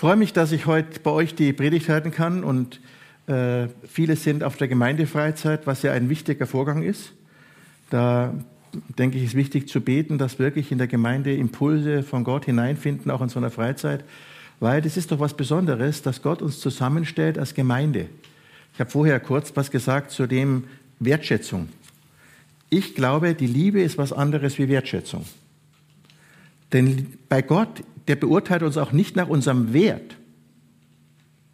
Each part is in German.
Freue mich, dass ich heute bei euch die Predigt halten kann und äh, viele sind auf der Gemeindefreizeit, was ja ein wichtiger Vorgang ist. Da denke ich, ist wichtig zu beten, dass wirklich in der Gemeinde Impulse von Gott hineinfinden, auch in so einer Freizeit, weil das ist doch was Besonderes, dass Gott uns zusammenstellt als Gemeinde. Ich habe vorher kurz was gesagt zu dem Wertschätzung. Ich glaube, die Liebe ist was anderes wie Wertschätzung. Denn bei Gott der beurteilt uns auch nicht nach unserem Wert.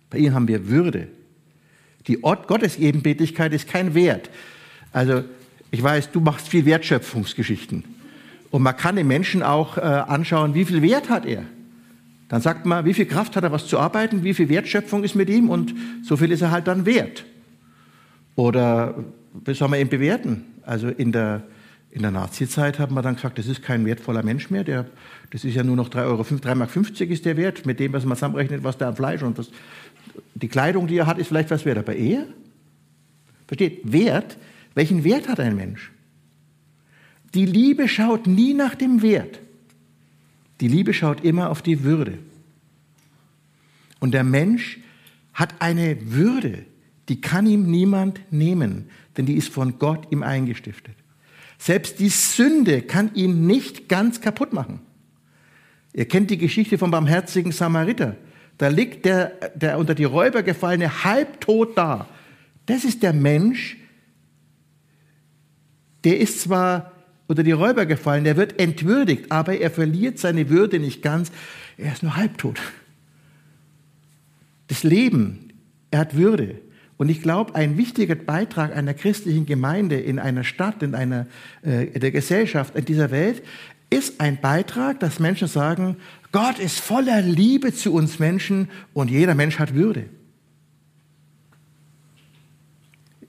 Bei ihm haben wir Würde. Die Ort Gottesebenbildlichkeit ist kein Wert. Also ich weiß, du machst viel Wertschöpfungsgeschichten. Und man kann den Menschen auch äh, anschauen, wie viel Wert hat er. Dann sagt man, wie viel Kraft hat er, was zu arbeiten, wie viel Wertschöpfung ist mit ihm und so viel ist er halt dann wert. Oder wie soll man ihn bewerten? Also in der in der Nazizeit haben wir dann gesagt, das ist kein wertvoller Mensch mehr, der, das ist ja nur noch 3,50 Euro, 3,50 Mark ist der Wert, mit dem, was man zusammenrechnet, was der an Fleisch und das, die Kleidung, die er hat, ist vielleicht was wert. Aber er, versteht, Wert, welchen Wert hat ein Mensch? Die Liebe schaut nie nach dem Wert. Die Liebe schaut immer auf die Würde. Und der Mensch hat eine Würde, die kann ihm niemand nehmen, denn die ist von Gott ihm eingestiftet. Selbst die Sünde kann ihn nicht ganz kaputt machen. Ihr kennt die Geschichte vom barmherzigen Samariter. Da liegt der, der unter die Räuber gefallene halbtot da. Das ist der Mensch, der ist zwar unter die Räuber gefallen, der wird entwürdigt, aber er verliert seine Würde nicht ganz. Er ist nur halbtot. Das Leben, er hat Würde. Und ich glaube, ein wichtiger Beitrag einer christlichen Gemeinde in einer Stadt, in einer äh, der Gesellschaft, in dieser Welt, ist ein Beitrag, dass Menschen sagen, Gott ist voller Liebe zu uns Menschen und jeder Mensch hat Würde.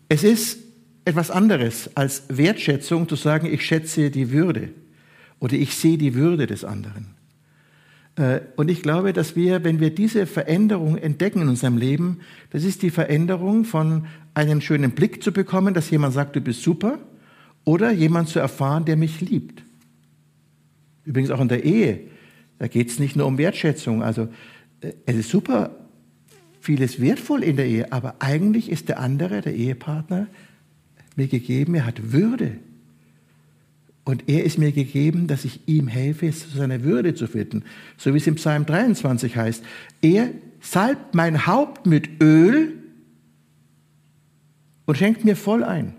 Es ist etwas anderes als Wertschätzung zu sagen, ich schätze die Würde oder ich sehe die Würde des anderen. Äh, und ich glaube, dass wir, wenn wir diese Veränderung entdecken in unserem Leben, das ist die Veränderung von einen schönen Blick zu bekommen, dass jemand sagt, du bist super, oder jemand zu erfahren, der mich liebt. Übrigens auch in der Ehe, da geht es nicht nur um Wertschätzung. Also äh, es ist super, vieles wertvoll in der Ehe, aber eigentlich ist der andere, der Ehepartner, mir gegeben, er hat Würde. Und er ist mir gegeben, dass ich ihm helfe, zu seiner Würde zu finden. So wie es im Psalm 23 heißt. Er salbt mein Haupt mit Öl und schenkt mir voll ein.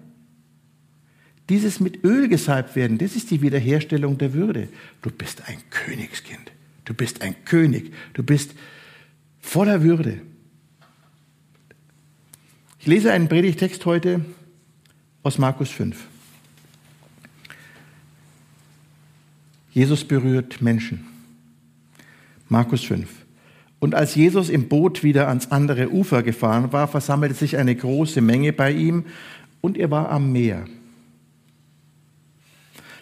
Dieses mit Öl gesalbt werden, das ist die Wiederherstellung der Würde. Du bist ein Königskind. Du bist ein König. Du bist voller Würde. Ich lese einen Predigtext heute aus Markus 5. Jesus berührt Menschen. Markus 5. Und als Jesus im Boot wieder ans andere Ufer gefahren war, versammelte sich eine große Menge bei ihm und er war am Meer.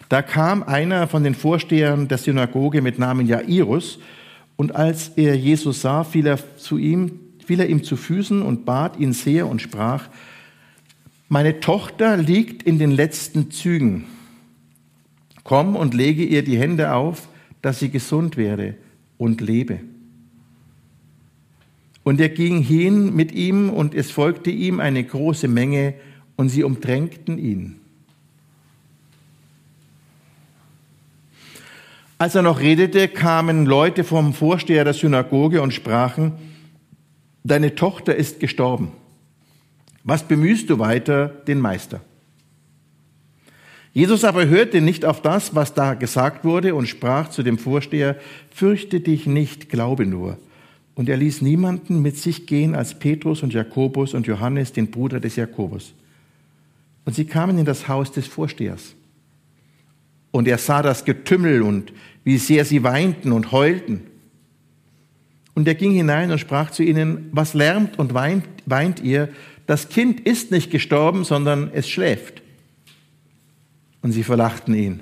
Da kam einer von den Vorstehern der Synagoge mit Namen Jairus und als er Jesus sah, fiel er, zu ihm, fiel er ihm zu Füßen und bat ihn sehr und sprach, meine Tochter liegt in den letzten Zügen Komm und lege ihr die Hände auf, dass sie gesund werde und lebe. Und er ging hin mit ihm und es folgte ihm eine große Menge und sie umdrängten ihn. Als er noch redete, kamen Leute vom Vorsteher der Synagoge und sprachen, deine Tochter ist gestorben. Was bemühst du weiter den Meister? Jesus aber hörte nicht auf das, was da gesagt wurde und sprach zu dem Vorsteher, fürchte dich nicht, glaube nur. Und er ließ niemanden mit sich gehen als Petrus und Jakobus und Johannes, den Bruder des Jakobus. Und sie kamen in das Haus des Vorstehers. Und er sah das Getümmel und wie sehr sie weinten und heulten. Und er ging hinein und sprach zu ihnen, was lärmt und weint, weint ihr? Das Kind ist nicht gestorben, sondern es schläft. Und sie verlachten ihn.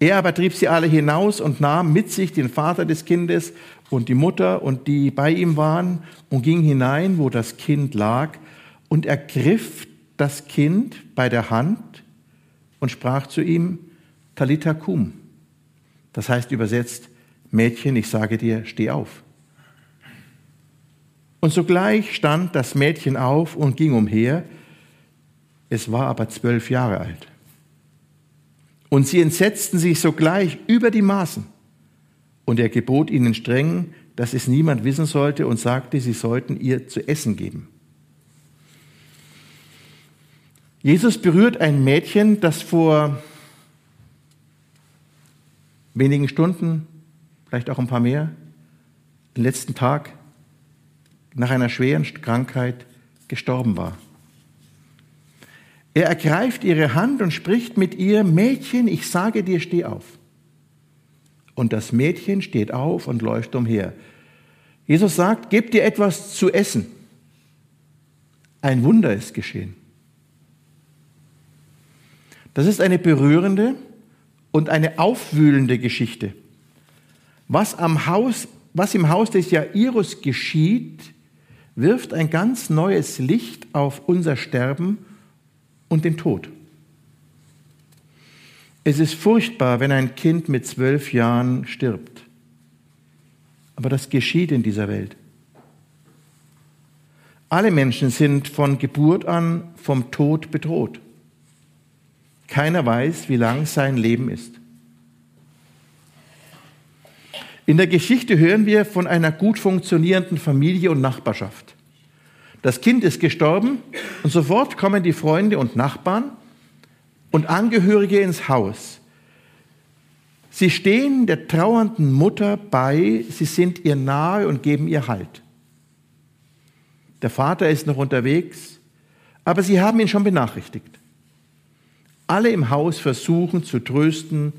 Er aber trieb sie alle hinaus und nahm mit sich den Vater des Kindes und die Mutter und die bei ihm waren und ging hinein, wo das Kind lag und ergriff das Kind bei der Hand und sprach zu ihm, Talita cum. Das heißt übersetzt, Mädchen, ich sage dir, steh auf. Und sogleich stand das Mädchen auf und ging umher. Es war aber zwölf Jahre alt. Und sie entsetzten sich sogleich über die Maßen. Und er gebot ihnen streng, dass es niemand wissen sollte und sagte, sie sollten ihr zu essen geben. Jesus berührt ein Mädchen, das vor wenigen Stunden, vielleicht auch ein paar mehr, den letzten Tag nach einer schweren Krankheit gestorben war. Er ergreift ihre Hand und spricht mit ihr, Mädchen, ich sage dir, steh auf. Und das Mädchen steht auf und läuft umher. Jesus sagt, gebt dir etwas zu essen. Ein Wunder ist geschehen. Das ist eine berührende und eine aufwühlende Geschichte. Was, am Haus, was im Haus des Jairus geschieht, wirft ein ganz neues Licht auf unser Sterben und den Tod. Es ist furchtbar, wenn ein Kind mit zwölf Jahren stirbt. Aber das geschieht in dieser Welt. Alle Menschen sind von Geburt an vom Tod bedroht. Keiner weiß, wie lang sein Leben ist. In der Geschichte hören wir von einer gut funktionierenden Familie und Nachbarschaft. Das Kind ist gestorben und sofort kommen die Freunde und Nachbarn und Angehörige ins Haus. Sie stehen der trauernden Mutter bei, sie sind ihr nahe und geben ihr Halt. Der Vater ist noch unterwegs, aber sie haben ihn schon benachrichtigt alle im Haus versuchen zu trösten,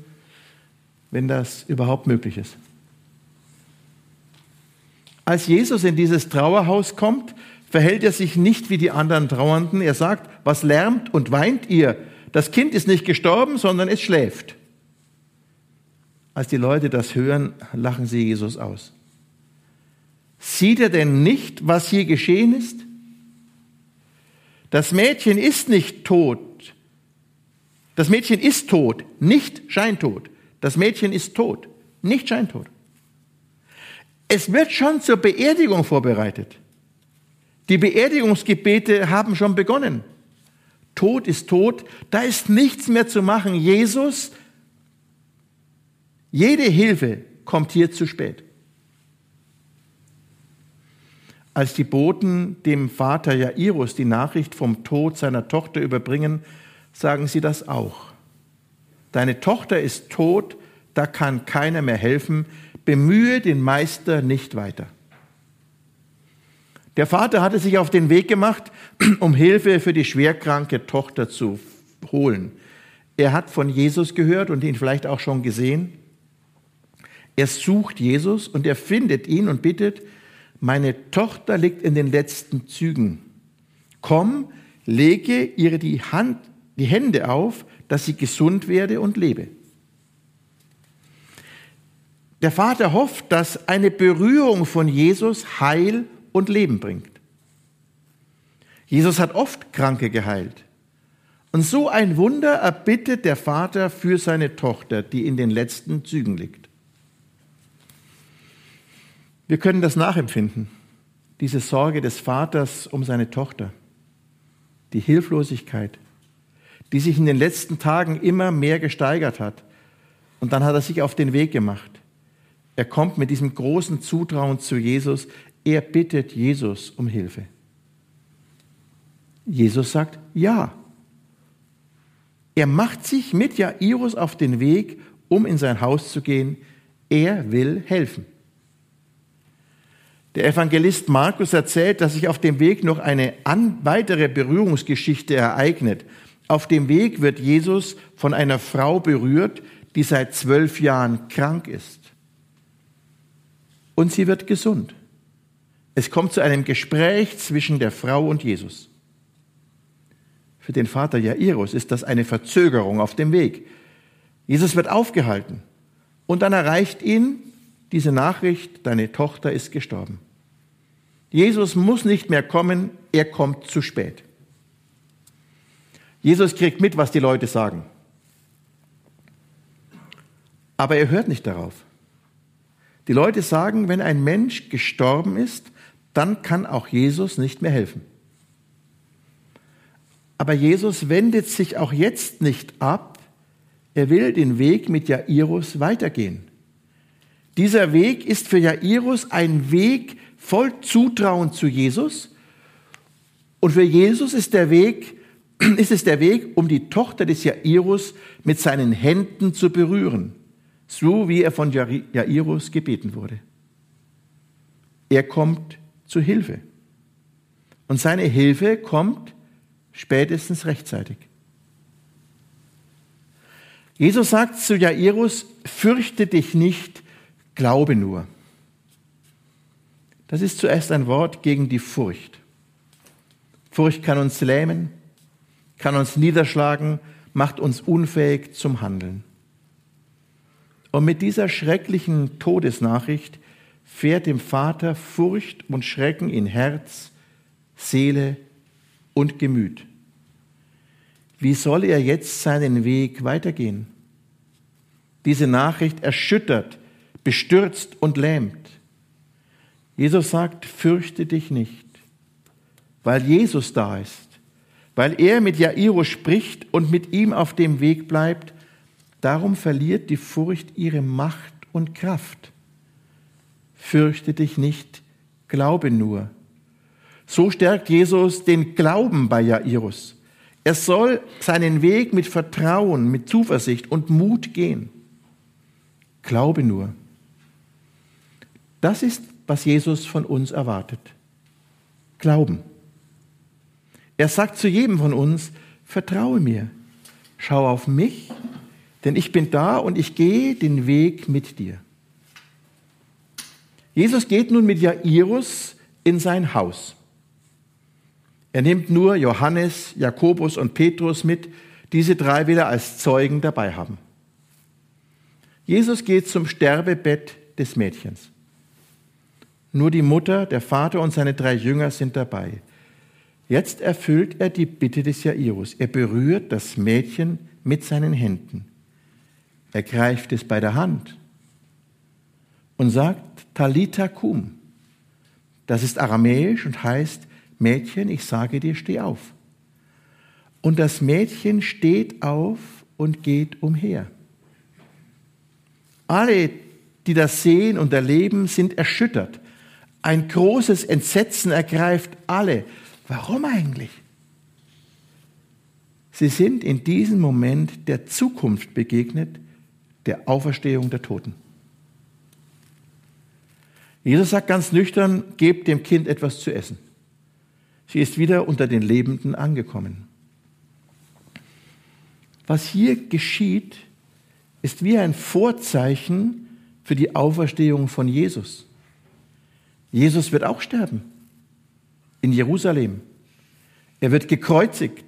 wenn das überhaupt möglich ist. Als Jesus in dieses Trauerhaus kommt, verhält er sich nicht wie die anderen Trauernden. Er sagt, was lärmt und weint ihr? Das Kind ist nicht gestorben, sondern es schläft. Als die Leute das hören, lachen sie Jesus aus. Sieht er denn nicht, was hier geschehen ist? Das Mädchen ist nicht tot, das Mädchen ist tot, nicht scheintot. Das Mädchen ist tot, nicht scheintot. Es wird schon zur Beerdigung vorbereitet. Die Beerdigungsgebete haben schon begonnen. Tod ist tot, da ist nichts mehr zu machen. Jesus, jede Hilfe kommt hier zu spät. Als die Boten dem Vater Jairus die Nachricht vom Tod seiner Tochter überbringen, sagen sie das auch. Deine Tochter ist tot, da kann keiner mehr helfen, bemühe den Meister nicht weiter. Der Vater hatte sich auf den Weg gemacht, um Hilfe für die schwerkranke Tochter zu holen. Er hat von Jesus gehört und ihn vielleicht auch schon gesehen. Er sucht Jesus und er findet ihn und bittet, meine Tochter liegt in den letzten Zügen. Komm, lege ihr die Hand die Hände auf, dass sie gesund werde und lebe. Der Vater hofft, dass eine Berührung von Jesus Heil und Leben bringt. Jesus hat oft Kranke geheilt. Und so ein Wunder erbittet der Vater für seine Tochter, die in den letzten Zügen liegt. Wir können das nachempfinden, diese Sorge des Vaters um seine Tochter, die Hilflosigkeit, die sich in den letzten Tagen immer mehr gesteigert hat. Und dann hat er sich auf den Weg gemacht. Er kommt mit diesem großen Zutrauen zu Jesus. Er bittet Jesus um Hilfe. Jesus sagt ja. Er macht sich mit Jairus auf den Weg, um in sein Haus zu gehen. Er will helfen. Der Evangelist Markus erzählt, dass sich auf dem Weg noch eine weitere Berührungsgeschichte ereignet. Auf dem Weg wird Jesus von einer Frau berührt, die seit zwölf Jahren krank ist. und sie wird gesund. Es kommt zu einem Gespräch zwischen der Frau und Jesus. Für den Vater Jairus ist das eine Verzögerung auf dem Weg. Jesus wird aufgehalten und dann erreicht ihn diese Nachricht, deine Tochter ist gestorben. Jesus muss nicht mehr kommen, er kommt zu spät. Jesus kriegt mit, was die Leute sagen. Aber er hört nicht darauf. Die Leute sagen, wenn ein Mensch gestorben ist, dann kann auch Jesus nicht mehr helfen. Aber Jesus wendet sich auch jetzt nicht ab. Er will den Weg mit Jairus weitergehen. Dieser Weg ist für Jairus ein Weg voll Zutrauen zu Jesus. Und für Jesus ist der Weg, ist es der Weg, um die Tochter des Jairus mit seinen Händen zu berühren, so wie er von Jairus gebeten wurde. Er kommt zu Hilfe. Und seine Hilfe kommt spätestens rechtzeitig. Jesus sagt zu Jairus, fürchte dich nicht, glaube nur. Das ist zuerst ein Wort gegen die Furcht. Furcht kann uns lähmen, kann uns niederschlagen, macht uns unfähig zum Handeln. Und mit dieser schrecklichen Todesnachricht fährt dem Vater Furcht und Schrecken in Herz, Seele und Gemüt. Wie soll er jetzt seinen Weg weitergehen? Diese Nachricht erschüttert, bestürzt und lähmt. Jesus sagt, fürchte dich nicht, weil Jesus da ist, weil er mit Jairus spricht und mit ihm auf dem Weg bleibt, darum verliert die Furcht ihre Macht und Kraft fürchte dich nicht, glaube nur. So stärkt Jesus den Glauben bei Jairus. Er soll seinen Weg mit Vertrauen, mit Zuversicht und Mut gehen. Glaube nur. Das ist, was Jesus von uns erwartet. Glauben. Er sagt zu jedem von uns, vertraue mir, schau auf mich, denn ich bin da und ich gehe den Weg mit dir. Jesus geht nun mit Jairus in sein Haus. Er nimmt nur Johannes, Jakobus und Petrus mit. Diese drei will er als Zeugen dabei haben. Jesus geht zum Sterbebett des Mädchens. Nur die Mutter, der Vater und seine drei Jünger sind dabei. Jetzt erfüllt er die Bitte des Jairus. Er berührt das Mädchen mit seinen Händen. Er greift es bei der Hand und sagt, Talita kum. Das ist aramäisch und heißt, Mädchen, ich sage dir, steh auf. Und das Mädchen steht auf und geht umher. Alle, die das sehen und erleben, sind erschüttert. Ein großes Entsetzen ergreift alle. Warum eigentlich? Sie sind in diesem Moment der Zukunft begegnet, der Auferstehung der Toten. Jesus sagt ganz nüchtern, gebt dem Kind etwas zu essen. Sie ist wieder unter den Lebenden angekommen. Was hier geschieht, ist wie ein Vorzeichen für die Auferstehung von Jesus. Jesus wird auch sterben in Jerusalem. Er wird gekreuzigt.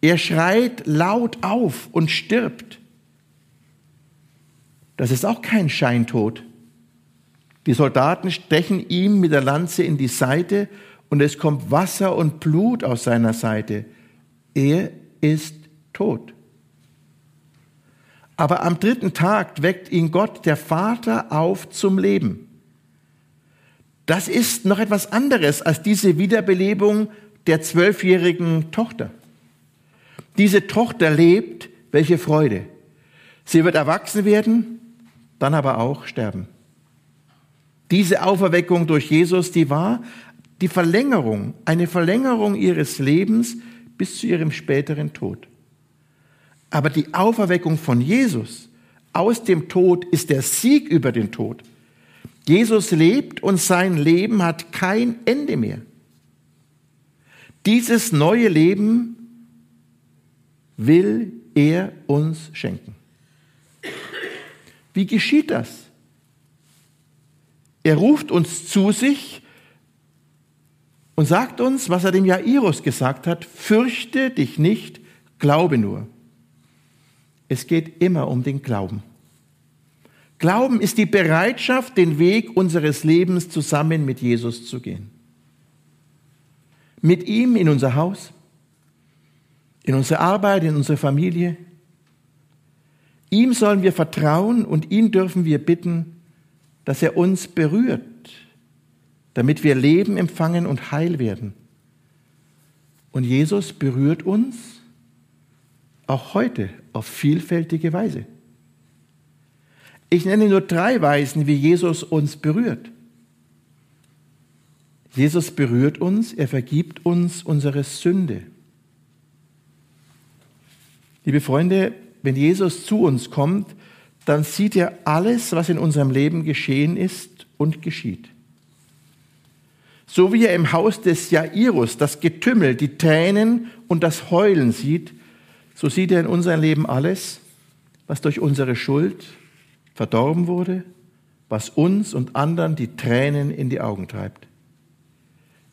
Er schreit laut auf und stirbt. Das ist auch kein Scheintod. Die Soldaten stechen ihm mit der Lanze in die Seite und es kommt Wasser und Blut aus seiner Seite. Er ist tot. Aber am dritten Tag weckt ihn Gott, der Vater, auf zum Leben. Das ist noch etwas anderes als diese Wiederbelebung der zwölfjährigen Tochter. Diese Tochter lebt, welche Freude. Sie wird erwachsen werden, dann aber auch sterben. Diese Auferweckung durch Jesus, die war die Verlängerung, eine Verlängerung ihres Lebens bis zu ihrem späteren Tod. Aber die Auferweckung von Jesus aus dem Tod ist der Sieg über den Tod. Jesus lebt und sein Leben hat kein Ende mehr. Dieses neue Leben will er uns schenken. Wie geschieht das? Er ruft uns zu sich und sagt uns, was er dem Jairus gesagt hat, fürchte dich nicht, glaube nur. Es geht immer um den Glauben. Glauben ist die Bereitschaft, den Weg unseres Lebens zusammen mit Jesus zu gehen. Mit ihm in unser Haus, in unsere Arbeit, in unsere Familie. Ihm sollen wir vertrauen und ihn dürfen wir bitten, dass er uns berührt, damit wir Leben empfangen und heil werden. Und Jesus berührt uns auch heute auf vielfältige Weise. Ich nenne nur drei Weisen, wie Jesus uns berührt. Jesus berührt uns, er vergibt uns unsere Sünde. Liebe Freunde, wenn Jesus zu uns kommt, dann sieht er alles, was in unserem Leben geschehen ist und geschieht. So wie er im Haus des Jairus das Getümmel, die Tränen und das Heulen sieht, so sieht er in unserem Leben alles, was durch unsere Schuld verdorben wurde, was uns und anderen die Tränen in die Augen treibt.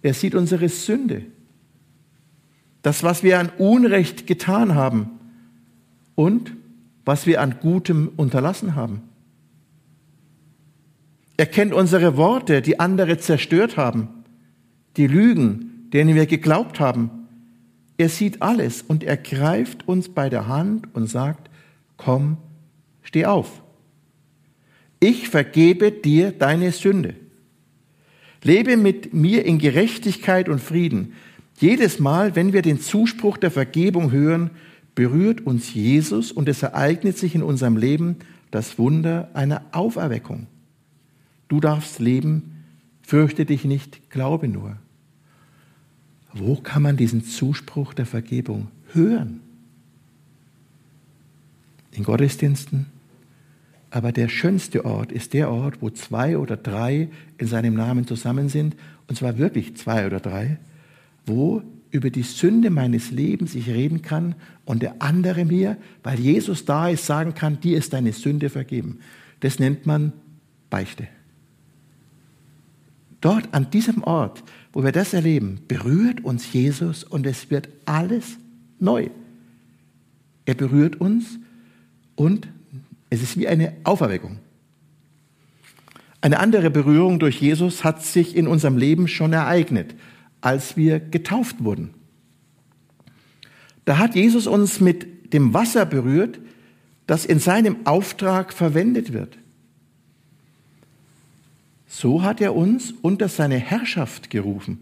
Er sieht unsere Sünde, das, was wir an Unrecht getan haben und was wir an Gutem unterlassen haben. Er kennt unsere Worte, die andere zerstört haben, die Lügen, denen wir geglaubt haben. Er sieht alles und er greift uns bei der Hand und sagt, komm, steh auf. Ich vergebe dir deine Sünde. Lebe mit mir in Gerechtigkeit und Frieden. Jedes Mal, wenn wir den Zuspruch der Vergebung hören, berührt uns Jesus und es ereignet sich in unserem Leben das Wunder einer Auferweckung. Du darfst leben, fürchte dich nicht, glaube nur. Wo kann man diesen Zuspruch der Vergebung hören? In Gottesdiensten? Aber der schönste Ort ist der Ort, wo zwei oder drei in seinem Namen zusammen sind, und zwar wirklich zwei oder drei, wo über die Sünde meines Lebens ich reden kann und der andere mir, weil Jesus da ist, sagen kann, dir ist deine Sünde vergeben. Das nennt man Beichte. Dort an diesem Ort, wo wir das erleben, berührt uns Jesus und es wird alles neu. Er berührt uns und es ist wie eine Auferweckung. Eine andere Berührung durch Jesus hat sich in unserem Leben schon ereignet als wir getauft wurden. Da hat Jesus uns mit dem Wasser berührt, das in seinem Auftrag verwendet wird. So hat er uns unter seine Herrschaft gerufen.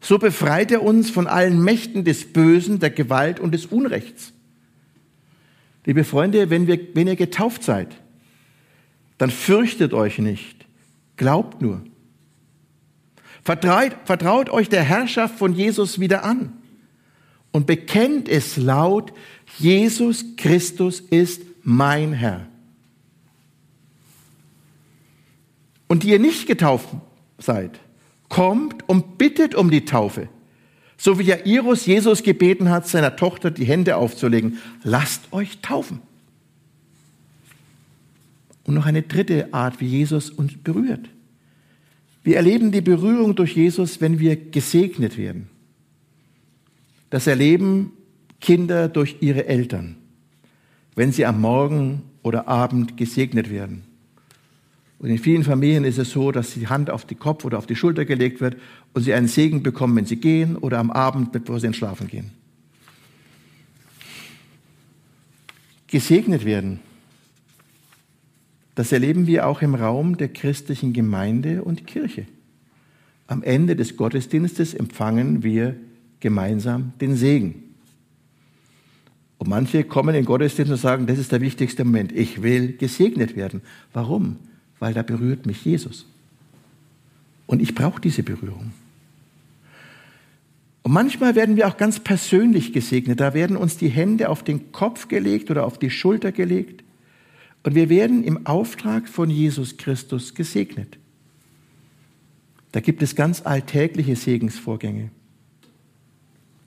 So befreit er uns von allen Mächten des Bösen, der Gewalt und des Unrechts. Liebe Freunde, wenn, wir, wenn ihr getauft seid, dann fürchtet euch nicht, glaubt nur. Vertraut, vertraut euch der Herrschaft von Jesus wieder an und bekennt es laut, Jesus Christus ist mein Herr. Und die ihr nicht getauft seid, kommt und bittet um die Taufe. So wie Jairus Jesus gebeten hat, seiner Tochter die Hände aufzulegen. Lasst euch taufen. Und noch eine dritte Art, wie Jesus uns berührt. Wir erleben die Berührung durch Jesus, wenn wir gesegnet werden. Das erleben Kinder durch ihre Eltern, wenn sie am Morgen oder Abend gesegnet werden. Und in vielen Familien ist es so, dass die Hand auf die Kopf oder auf die Schulter gelegt wird und sie einen Segen bekommen, wenn sie gehen oder am Abend, bevor sie ins Schlafen gehen. Gesegnet werden das erleben wir auch im Raum der christlichen Gemeinde und Kirche. Am Ende des Gottesdienstes empfangen wir gemeinsam den Segen. Und manche kommen in den Gottesdienst und sagen, das ist der wichtigste Moment. Ich will gesegnet werden. Warum? Weil da berührt mich Jesus. Und ich brauche diese Berührung. Und manchmal werden wir auch ganz persönlich gesegnet. Da werden uns die Hände auf den Kopf gelegt oder auf die Schulter gelegt. Und wir werden im Auftrag von Jesus Christus gesegnet. Da gibt es ganz alltägliche Segensvorgänge,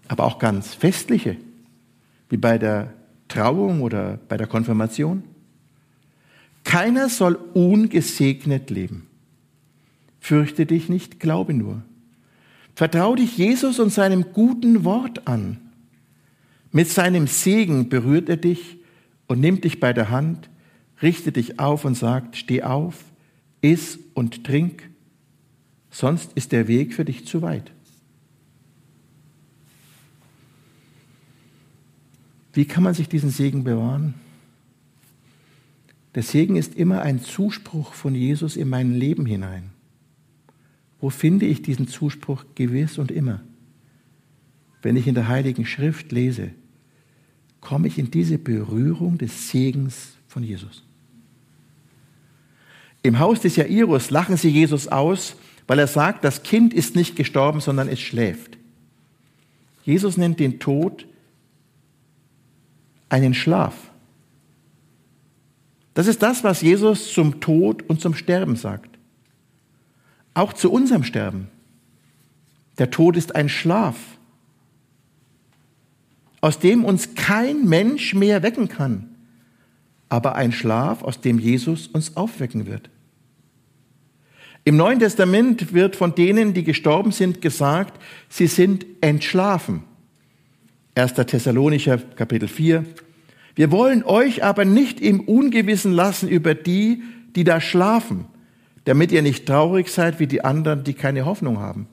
aber auch ganz festliche, wie bei der Trauung oder bei der Konfirmation. Keiner soll ungesegnet leben. fürchte dich nicht, glaube nur. Vertrau dich Jesus und seinem guten Wort an. Mit seinem Segen berührt er dich und nimmt dich bei der Hand, richtet dich auf und sagt, steh auf, iss und trink, sonst ist der Weg für dich zu weit. Wie kann man sich diesen Segen bewahren? Der Segen ist immer ein Zuspruch von Jesus in mein Leben hinein. Wo finde ich diesen Zuspruch gewiss und immer? Wenn ich in der Heiligen Schrift lese, komme ich in diese Berührung des Segens von Jesus. Im Haus des Jairus lachen sie Jesus aus, weil er sagt, das Kind ist nicht gestorben, sondern es schläft. Jesus nennt den Tod einen Schlaf. Das ist das, was Jesus zum Tod und zum Sterben sagt. Auch zu unserem Sterben. Der Tod ist ein Schlaf, aus dem uns kein Mensch mehr wecken kann, aber ein Schlaf, aus dem Jesus uns aufwecken wird. Im Neuen Testament wird von denen, die gestorben sind, gesagt, sie sind entschlafen. 1. Thessalonicher Kapitel 4. Wir wollen euch aber nicht im Ungewissen lassen über die, die da schlafen, damit ihr nicht traurig seid wie die anderen, die keine Hoffnung haben.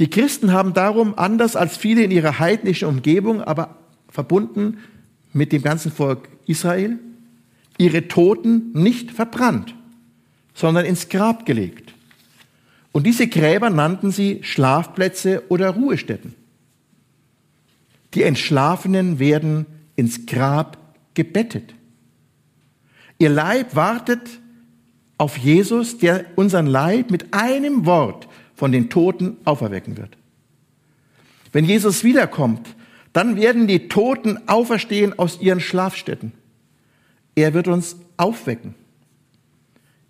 Die Christen haben darum, anders als viele in ihrer heidnischen Umgebung, aber verbunden mit dem ganzen Volk Israel, ihre Toten nicht verbrannt, sondern ins Grab gelegt. Und diese Gräber nannten sie Schlafplätze oder Ruhestätten. Die Entschlafenen werden ins Grab gebettet. Ihr Leib wartet auf Jesus, der unseren Leib mit einem Wort von den Toten auferwecken wird. Wenn Jesus wiederkommt, dann werden die Toten auferstehen aus ihren Schlafstätten. Er wird uns aufwecken.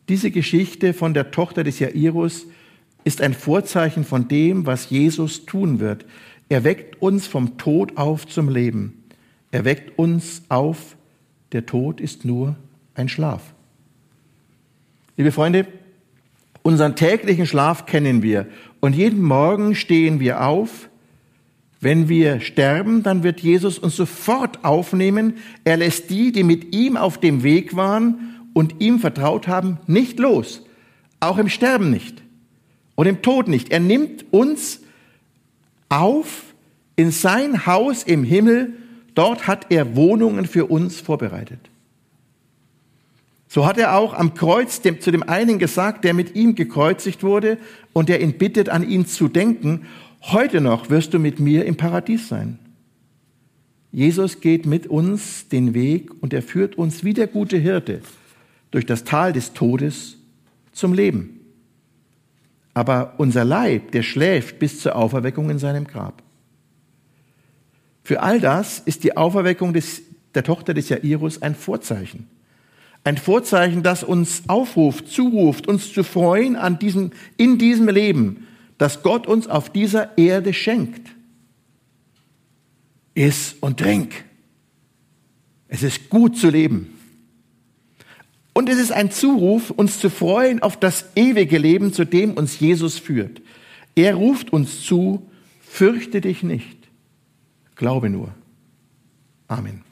Diese Geschichte von der Tochter des Jairus ist ein Vorzeichen von dem, was Jesus tun wird. Er weckt uns vom Tod auf zum Leben. Er weckt uns auf, der Tod ist nur ein Schlaf. Liebe Freunde, unseren täglichen Schlaf kennen wir und jeden Morgen stehen wir auf. Wenn wir sterben, dann wird Jesus uns sofort aufnehmen. Er lässt die, die mit ihm auf dem Weg waren und ihm vertraut haben, nicht los. Auch im Sterben nicht und im Tod nicht. Er nimmt uns auf in sein Haus im Himmel. Dort hat er Wohnungen für uns vorbereitet. So hat er auch am Kreuz dem, zu dem einen gesagt, der mit ihm gekreuzigt wurde und der ihn bittet, an ihn zu denken, heute noch wirst du mit mir im Paradies sein. Jesus geht mit uns den Weg und er führt uns wie der gute Hirte durch das Tal des Todes zum Leben. Aber unser Leib, der schläft bis zur Auferweckung in seinem Grab. Für all das ist die Auferweckung des, der Tochter des Jairus ein Vorzeichen. Ein Vorzeichen, das uns aufruft, zuruft, uns zu freuen an diesem, in diesem Leben, das Gott uns auf dieser Erde schenkt. Iss und trink. Es ist gut zu leben. Und es ist ein Zuruf, uns zu freuen auf das ewige Leben, zu dem uns Jesus führt. Er ruft uns zu, fürchte dich nicht, glaube nur. Amen.